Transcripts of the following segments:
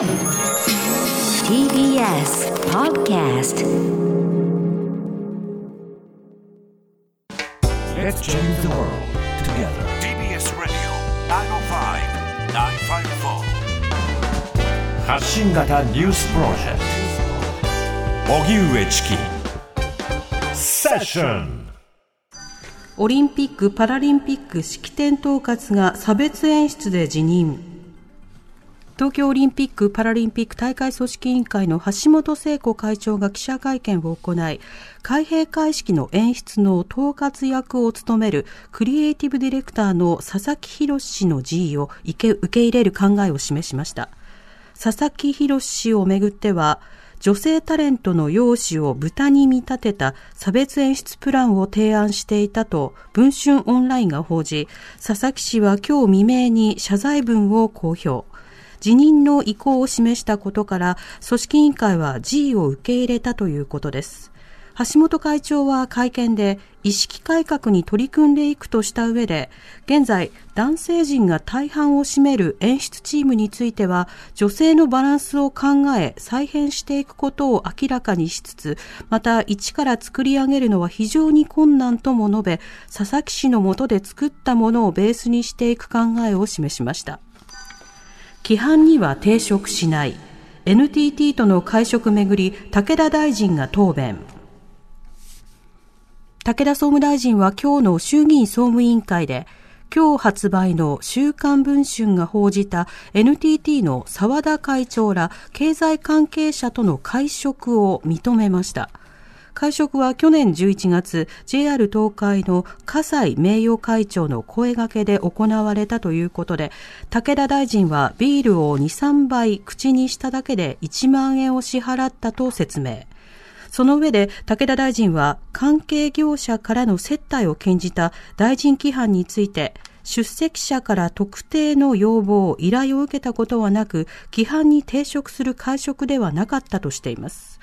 TBS Podcast. Let's change the world together. TBS Radio 905-954発信型ニュースプロジェクト荻上チキセッションオリンピック・パラリンピック式典統括が差別演出で辞任。東京オリンピック・パラリンピック大会組織委員会の橋本聖子会長が記者会見を行い、開閉会式の演出の統括役を務めるクリエイティブディレクターの佐々木博氏の辞意を受け入れる考えを示しました。佐々木博氏をめぐっては、女性タレントの容姿を豚に見立てた差別演出プランを提案していたと文春オンラインが報じ、佐々木氏は今日未明に謝罪文を公表。辞任の意向を示したことから、組織委員会は辞意を受け入れたということです。橋本会長は会見で意識改革に取り組んでいくとした上で、現在男性陣が大半を占める演出チームについては、女性のバランスを考え再編していくことを明らかにしつつ、また一から作り上げるのは非常に困難とも述べ、佐々木氏の下で作ったものをベースにしていく考えを示しました。規範には抵触しない。NTT との会食めぐり、武田大臣が答弁。武田総務大臣は今日の衆議院総務委員会で、今日発売の週刊文春が報じた NTT の澤田会長ら経済関係者との会食を認めました。会食は去年11月、JR 東海の葛西名誉会長の声掛けで行われたということで、武田大臣はビールを2、3杯口にしただけで1万円を支払ったと説明。その上で武田大臣は関係業者からの接待を禁じた大臣規範について出席者から特定の要望、依頼を受けたことはなく、規範に抵触する会食ではなかったとしています。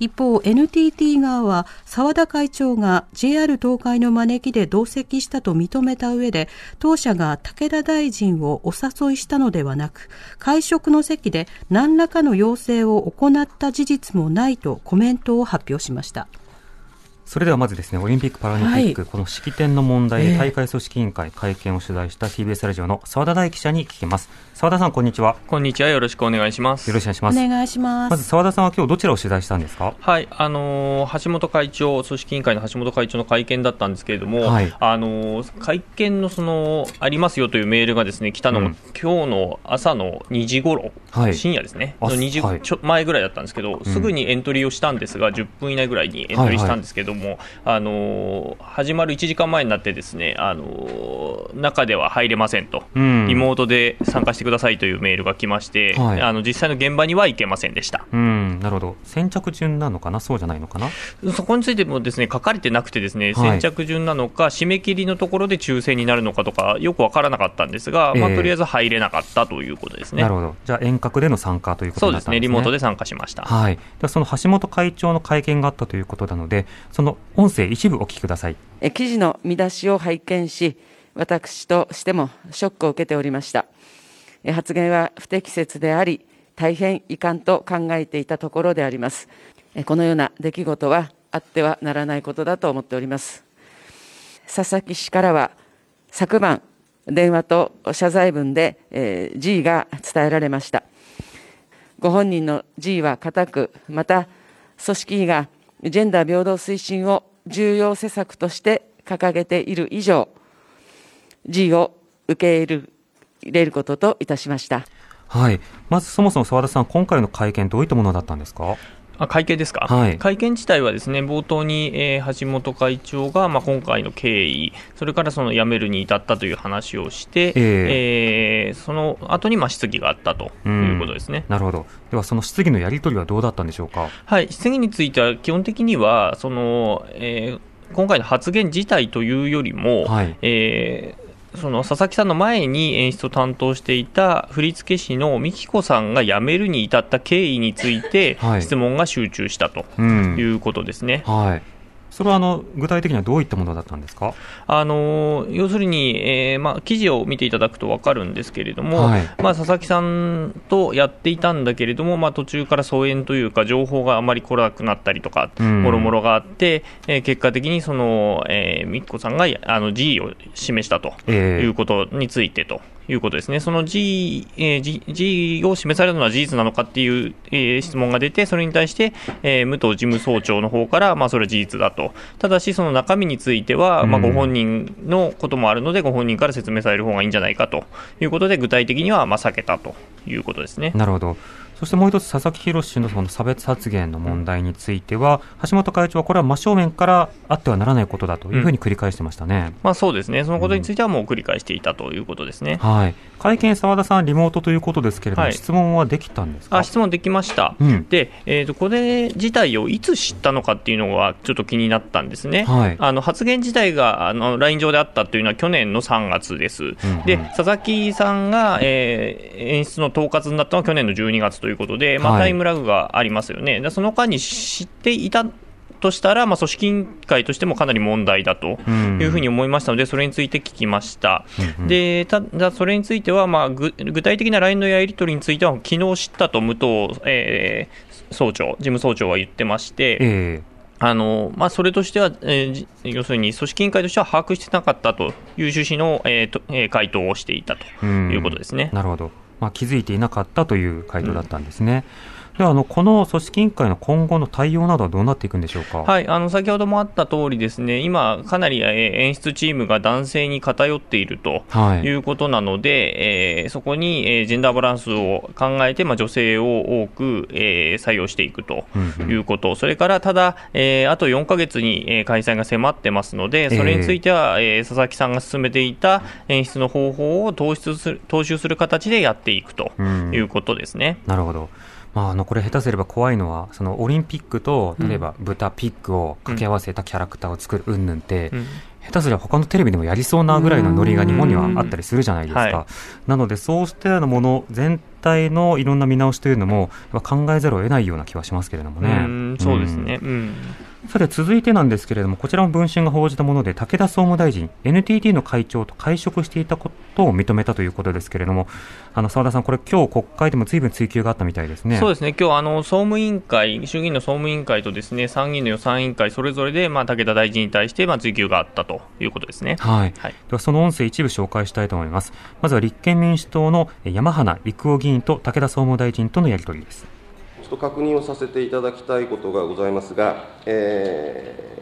一方、NTT 側は澤田会長が JR 東海の招きで同席したと認めた上で、当社が武田大臣をお誘いしたのではなく、会食の席で何らかの要請を行った事実もないとコメントを発表しました。それではまずですね、オリンピック・パラリンピック、はいこの式典の問題大会組織委員会会見を取材した TBS ラジオの澤田大記者に聞きます。澤田さん、こんにちは。こんにちは。よろしくお願いします。よろしくお願いします。お願いします。まず澤田さんは今日どちらを取材したんですか？はい、あのー橋本会長、組織委員会の橋本会長の会見だったんですけれども、はいあのー会見のそのありますよというメールがですね来たのが、うん今日の朝の2時頃、はい深夜ですね、あの2時はいちょ前ぐらいだったんですけど、すぐにエントリーをしたんですが、10分以内ぐらいにエントリーしたんですけども、あのー始まる1時間前になって、ですね、あのー中では入れませんと。うんリモートで参加してくださいというメールが来まして、はいあの実際の現場には行けませんでした。うん、なるほど。先着順なのかな？そうじゃないのかな？そこについてもですね書かれてなくて、ですねはい先着順なのか、締め切りのところで抽選になるのかとか、よく分からなかったんですが、まあ、ええとりあえず入れなかったということですね。なるほど。じゃあ遠隔での参加ということそうでね、になったんですすね。リモートで参加しました。はい。ではその橋本会長の会見があったということなので、その音声一部お聞きください。え記事の見出しを拝見し、私としてもショックを受けておりました。え発言は不適切であり、大変遺憾と考えていたところであります。えこのような出来事はあってはならないことだと思っております。佐々木氏からは、昨晩、電話と謝罪文で、えー、G が伝えられました。ご本人の G は固く、また組織委がジェンダー平等推進を重要施策として掲げている以上、G を受け入れることといたしました。はい。まずそもそも澤田さん、今回の会見どういったものだったんですか？あ会見ですか、はい会見自体はですね冒頭に、えー橋本会長が、まあ、今回の経緯、それからその辞めるに至ったという話をして、ええーその後にまに質疑があったということですね。なるほど。ではその質疑のやり取りはどうだったんでしょうか？はい、質疑については基本的にはその、えー今回の発言自体というよりも、はいえーその佐々木さんの前に演出を担当していた振付師の美希子さんが辞めるに至った経緯についてはい質問が集中したとうんいうことですね。はい。それはあの具体的にはどういったものだったんですか？あの要するに、えーまあ、記事を見ていただくと分かるんですけれども、はい。まあ、佐々木さんとやっていたんだけれども、まあ、途中から疎遠というか、情報があまり来なくなったりとか、うん。もろもろがあって、えー結果的にその、えー、美紀子さんがあの辞意を示したとええ。いうことについてと。いうことですね。その辞意、えー辞辞意を示されたのは事実なのかっていう、えー質問が出て、それに対して、えー武藤事務総長の方から、まあ、それは事実だと。ただし、その中身については、まあ、うんご本人のこともあるので、ご本人から説明される方がいいんじゃないかということで、具体的には、まあ、避けたということですね。なるほど。そしてもう一つ、佐々木宏氏のその差別発言の問題については、橋本会長はこれは真正面からあってはならないことだというふうに繰り返してましたね。まあ、そうですね。そのことについてはもう繰り返していたということですね。はい。会見、澤田さん、リモートということですけれども、はい。質問はできたんですか？あ質問できました、うん。で、えーと、これ自体をいつ知ったのかっていうのがちょっと気になったんですね、はい。あの発言自体があの LINE 上であったというのは去年の3月です、うん。で佐々木さんが、えー演出の統括になったのは去年の12月ということで、まあ、はいタイムラグがありますよね、でその間に知っていたとしたら、まあ、組織委員会としてもかなり問題だとうんいうふうに思いましたので、それについて聞きました。うんうんでただ、それについては、まあ、ぐ具体的な LINE のやり取りについては、昨日知ったと武藤、えー総長、事務総長は言ってまして、えあのまあ、それとしては、えーじ要するに組織委員会としては把握してなかったという趣旨の、えーとえー回答をしていたということですね。なるほど。まあ、気づいていなかったという回答だったんですね。では、あの、この組織委員会の今後の対応などはどうなっていくんでしょうか？はい、あの先ほどもあった通りですね、今、かなり、えー演出チームが男性に偏っているとはいいうことなので、えーそこに、えージェンダーバランスを考えて、まあ、女性を多く、えー採用していくとうんうんいうこと、それからただ、えーあと4ヶ月に、えー開催が迫ってますので、それについては、えー佐々木さんが進めていた演出の方法を踏出する踏襲する形でやっていくとうんいうことですね。なるほど。まあ、あのこれ下手すれば怖いのはそのオリンピックと例えば豚、ピッグを掛け合わせたキャラクターを作る云々って、うん。下手すれば他のテレビでもやりそうなぐらいのノリが日本にはあったりするじゃないですか。うんはなのでそうしたようなもの全体のいろんな見直しというのも考えざるを得ないような気はしますけれどもね。うんそうですね、うんさて続いてなんですけれども、こちらも文春が報じたもので、武田総務大臣、NTT の会長と会食していたことを認めたということですけれども、あの澤田さん、これ、今日国会でもずいぶん追及があったみたいですね。そうですね、今日あの総務委員会、衆議院の総務委員会とですね参議院の予算委員会、それぞれで、まあ、武田大臣に対して、まあ、追及があったということですね。はい、はいではその音声一部紹介したいと思います。まずは立憲民主党のえ山花陸夫議員と武田総務大臣とのやり取りです。ちょっと確認をさせていただきたいことがございますが、えー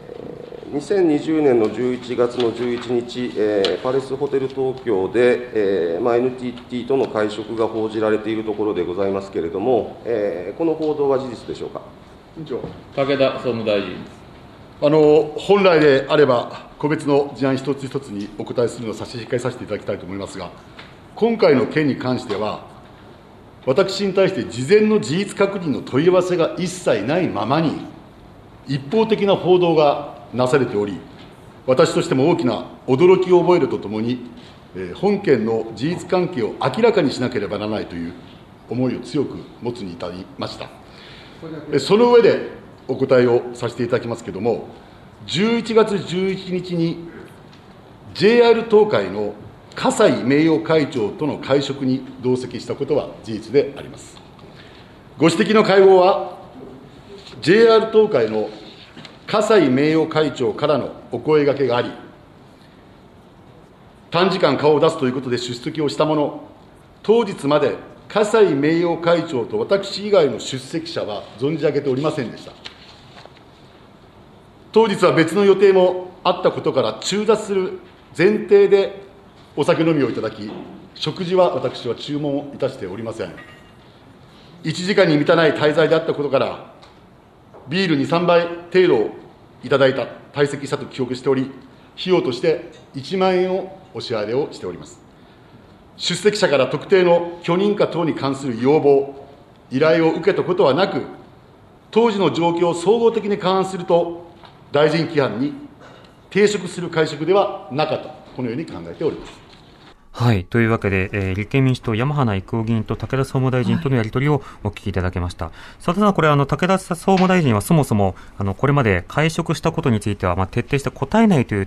2020年の11月の11日、えーパレスホテル東京で、えーまあ、NTT との会食が報じられているところでございますけれども、えーこの報道は事実でしょうか？委員長武田総務大臣あの本来であれば、個別の事案一つ一つにお答えするのを差し控えさせていただきたいと思いますが、今回の件に関しては、私に対して事前の事実確認の問い合わせが一切ないままに、一方的な報道がなされており、私としても大きな驚きを覚えるとともに、本件の事実関係を明らかにしなければならないという思いを強く持つに至りました。その上でお答えをさせていただきますけれども、11月11日に JR 東海の葛西名誉会長との会食に同席したことは事実であります。ご指摘の会合は、JR 東海の葛西名誉会長からのお声がけがあり、短時間顔を出すということで出席をしたもの、当日まで葛西名誉会長と私以外の出席者は存じ上げておりませんでした。当日は別の予定もあったことから中断する前提でお酒飲みをいただき、食事は私は注文いたしておりません。1時間に満たない滞在であったことから、ビール2、3杯程度いただいた、退席したと記憶しており、費用として1万円をお支払いをしております。出席者から特定の許認可等に関する要望、依頼を受けたことはなく、当時の状況を総合的に勘案すると、大臣規範に抵触する会食ではなかった、このように考えております。はい。というわけで、えー、立憲民主党山花育夫議員と武田総務大臣とのやり取りをお聞きいただきました。佐田さん、これ、あの、武田総務大臣はそもそも、あの、これまで会食したことについては、まあ、徹底して答えないという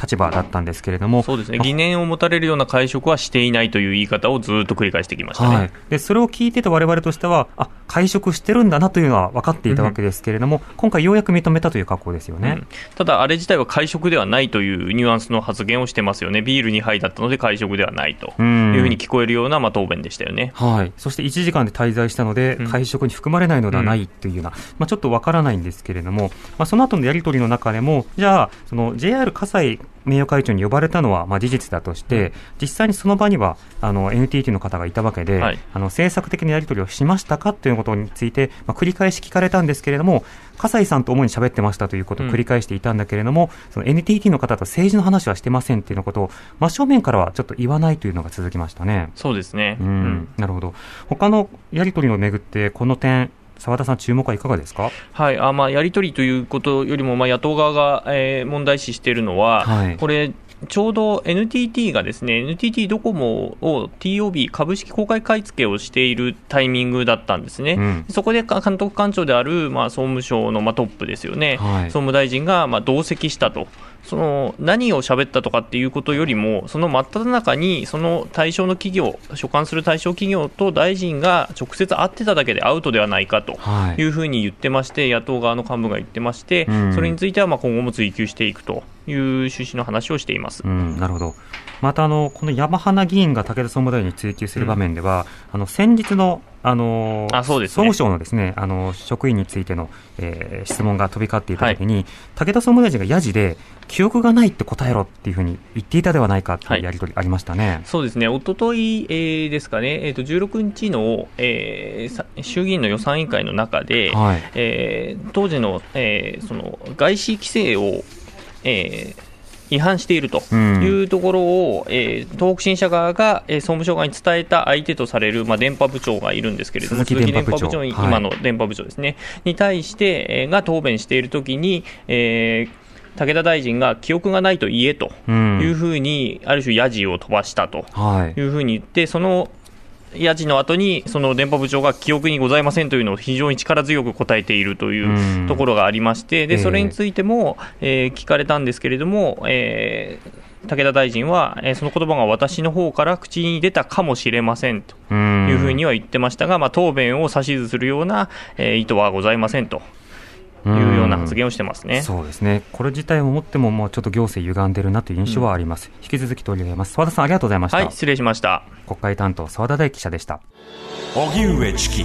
立場だったんですけれども、そうですね、疑念を持たれるような会食はしていないという言い方をずっと繰り返してきましたね、はい、でそれを聞いてたわれわれとしては、あ会食してるんだなというのは分かっていたわけですけれども、うん、今回、ようやく認めたという格好ですよね、うん、ただ、あれ自体は会食ではないというニュアンスの発言をしてますよね、ビール2杯だったので会食ではないというふうに聞こえるような、まあ、答弁でしたよね、はい、そして1時間で滞在したので、会食に含まれないのではないというような、まあ、ちょっと分からないんですけれども、まあ、その後のやり取りの中でも、じゃあ、その JR 葛西名誉会長に呼ばれたのはまあ事実だとして、実際にその場にはあの NTT の方がいたわけで、はい、あの政策的なやり取りをしましたかということについて、まあ、繰り返し聞かれたんですけれども、葛西さんと主に喋ってましたということを繰り返していたんだけれども、うん、その NTT の方と政治の話はしてませんっていうことを真正面からはちょっと言わないというのが続きましたね。そうですね、うん、うん、なるほど。他のやり取りをめぐってこの点澤田さん、注目はいかがですか、はいあまあ、やり取りということよりも、まあ、野党側が、えー、問題視しているのは、はい、これ、ちょうど NTT がですね NTT ドコモを TOB 株式公開買い付けをしているタイミングだったんですね、うん、そこで監督官庁である、まあ、総務省の、まあ、トップですよね、はい、総務大臣が、まあ、同席したと。その何を喋ったとかっていうことよりも、その真っ只中に、その対象の企業、所管する対象企業と大臣が直接会ってただけでアウトではないかとい。うふうに言ってまして、野党側の幹部が言ってまして、それについてはまあ今後も追及していくという趣旨の話をしています。うん、なるほどまたあのこの山花議員が武田総務大臣に追及する場面では、うん、あの先日のあのあそうです、ね、総務省のですねあの職員についての、えー、質問が飛び交っていたときに、はい、武田総務大臣がやじで、記憶がないって答えろっていうふうに言っていたではないかというやり取りありましたね、はい、そうですね、おととい、えー、ですかね、えー、と16日の、えー、衆議院の予算委員会の中で、はい、えー、当時の,、えー、その外資規制を、えー、違反しているというところを、うん、えー、東北新社側が、えー、総務省側に伝えた相手とされる、まあ、電波部長がいるんですけれども、鈴木電波部長、今の電波部長ですね、はい、に対して、えー、が答弁しているときに、えー武田大臣が記憶がないと言えというふうに、ある種、やじを飛ばしたというふうに言って、そのやじの後に、その電波部長が記憶にございませんというのを非常に力強く答えているというところがありまして、でそれについても、えー、聞かれたんですけれども、えー武田大臣は、えー、その言葉が私の方から口に出たかもしれませんというふうには言ってましたが、まあ、答弁を指図するような、えー、意図はございませんというような発言をしてますね。そうですね、これ自体をもっても、もうちょっと行政歪んでるなという印象はあります、うん、引き続き取り上げます、澤田さん、ありがとうございました。はい、失礼しました。国会担当、澤田大記者でした。荻上チキ